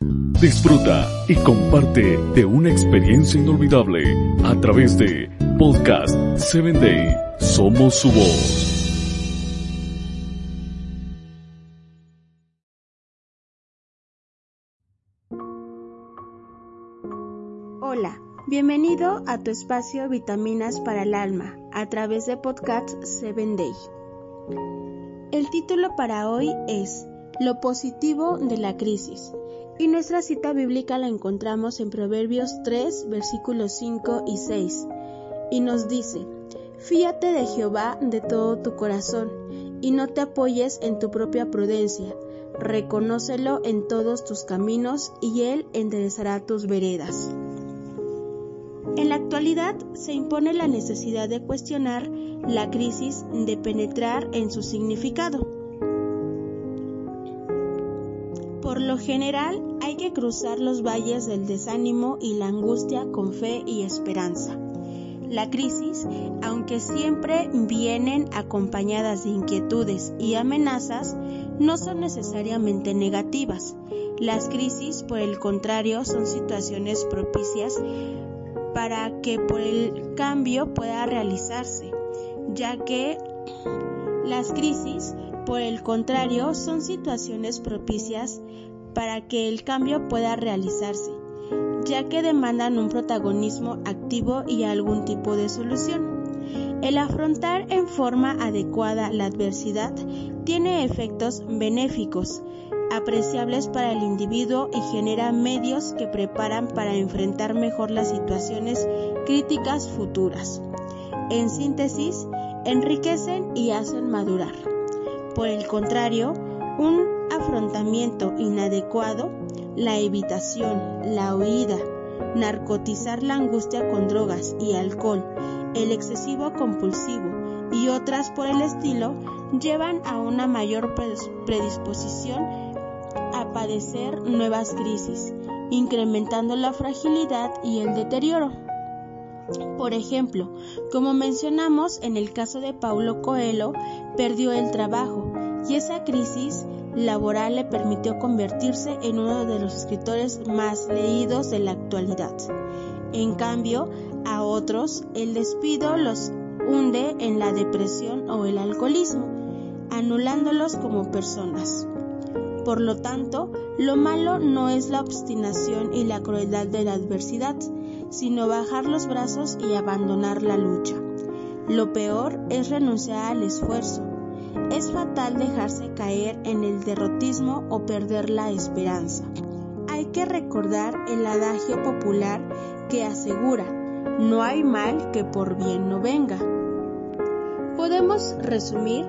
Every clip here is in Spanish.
Disfruta y comparte de una experiencia inolvidable a través de Podcast 7 Day. Somos su voz. Hola, bienvenido a tu espacio Vitaminas para el Alma a través de Podcast 7 Day. El título para hoy es Lo positivo de la crisis y nuestra cita bíblica la encontramos en Proverbios 3, versículos 5 y 6, y nos dice, Fíate de Jehová de todo tu corazón, y no te apoyes en tu propia prudencia, reconócelo en todos tus caminos, y Él enderezará tus veredas. En la actualidad se impone la necesidad de cuestionar la crisis, de penetrar en su significado. Por lo general hay que cruzar los valles del desánimo y la angustia con fe y esperanza. La crisis, aunque siempre vienen acompañadas de inquietudes y amenazas, no son necesariamente negativas. Las crisis, por el contrario, son situaciones propicias para que por el cambio pueda realizarse, ya que las crisis, por el contrario, son situaciones propicias para que el cambio pueda realizarse, ya que demandan un protagonismo activo y algún tipo de solución. El afrontar en forma adecuada la adversidad tiene efectos benéficos, apreciables para el individuo y genera medios que preparan para enfrentar mejor las situaciones críticas futuras. En síntesis, enriquecen y hacen madurar. Por el contrario, un afrontamiento inadecuado, la evitación, la huida, narcotizar la angustia con drogas y alcohol, el excesivo compulsivo y otras por el estilo llevan a una mayor predisposición a padecer nuevas crisis, incrementando la fragilidad y el deterioro. Por ejemplo, como mencionamos en el caso de Paulo Coelho, perdió el trabajo y esa crisis laboral le permitió convertirse en uno de los escritores más leídos de la actualidad. En cambio, a otros el despido los hunde en la depresión o el alcoholismo, anulándolos como personas. Por lo tanto, lo malo no es la obstinación y la crueldad de la adversidad, sino bajar los brazos y abandonar la lucha. Lo peor es renunciar al esfuerzo, es fatal dejarse caer en el derrotismo o perder la esperanza. Hay que recordar el adagio popular que asegura, no hay mal que por bien no venga. Podemos resumir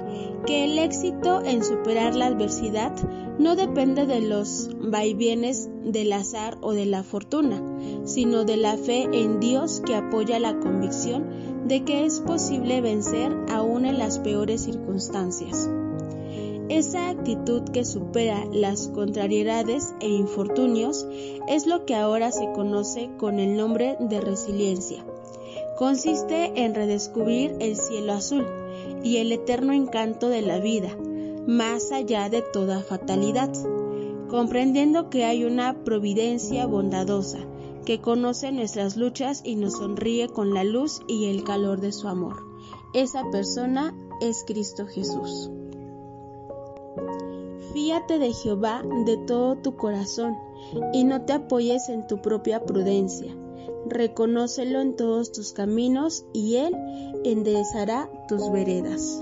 que el éxito en superar la adversidad no depende de los vaivienes del azar o de la fortuna, sino de la fe en Dios que apoya la convicción de que es posible vencer en las peores circunstancias. Esa actitud que supera las contrariedades e infortunios es lo que ahora se conoce con el nombre de resiliencia. Consiste en redescubrir el cielo azul y el eterno encanto de la vida, más allá de toda fatalidad, comprendiendo que hay una providencia bondadosa que conoce nuestras luchas y nos sonríe con la luz y el calor de su amor. Esa persona es Cristo Jesús. Fíate de Jehová de todo tu corazón y no te apoyes en tu propia prudencia. Reconócelo en todos tus caminos y Él enderezará tus veredas.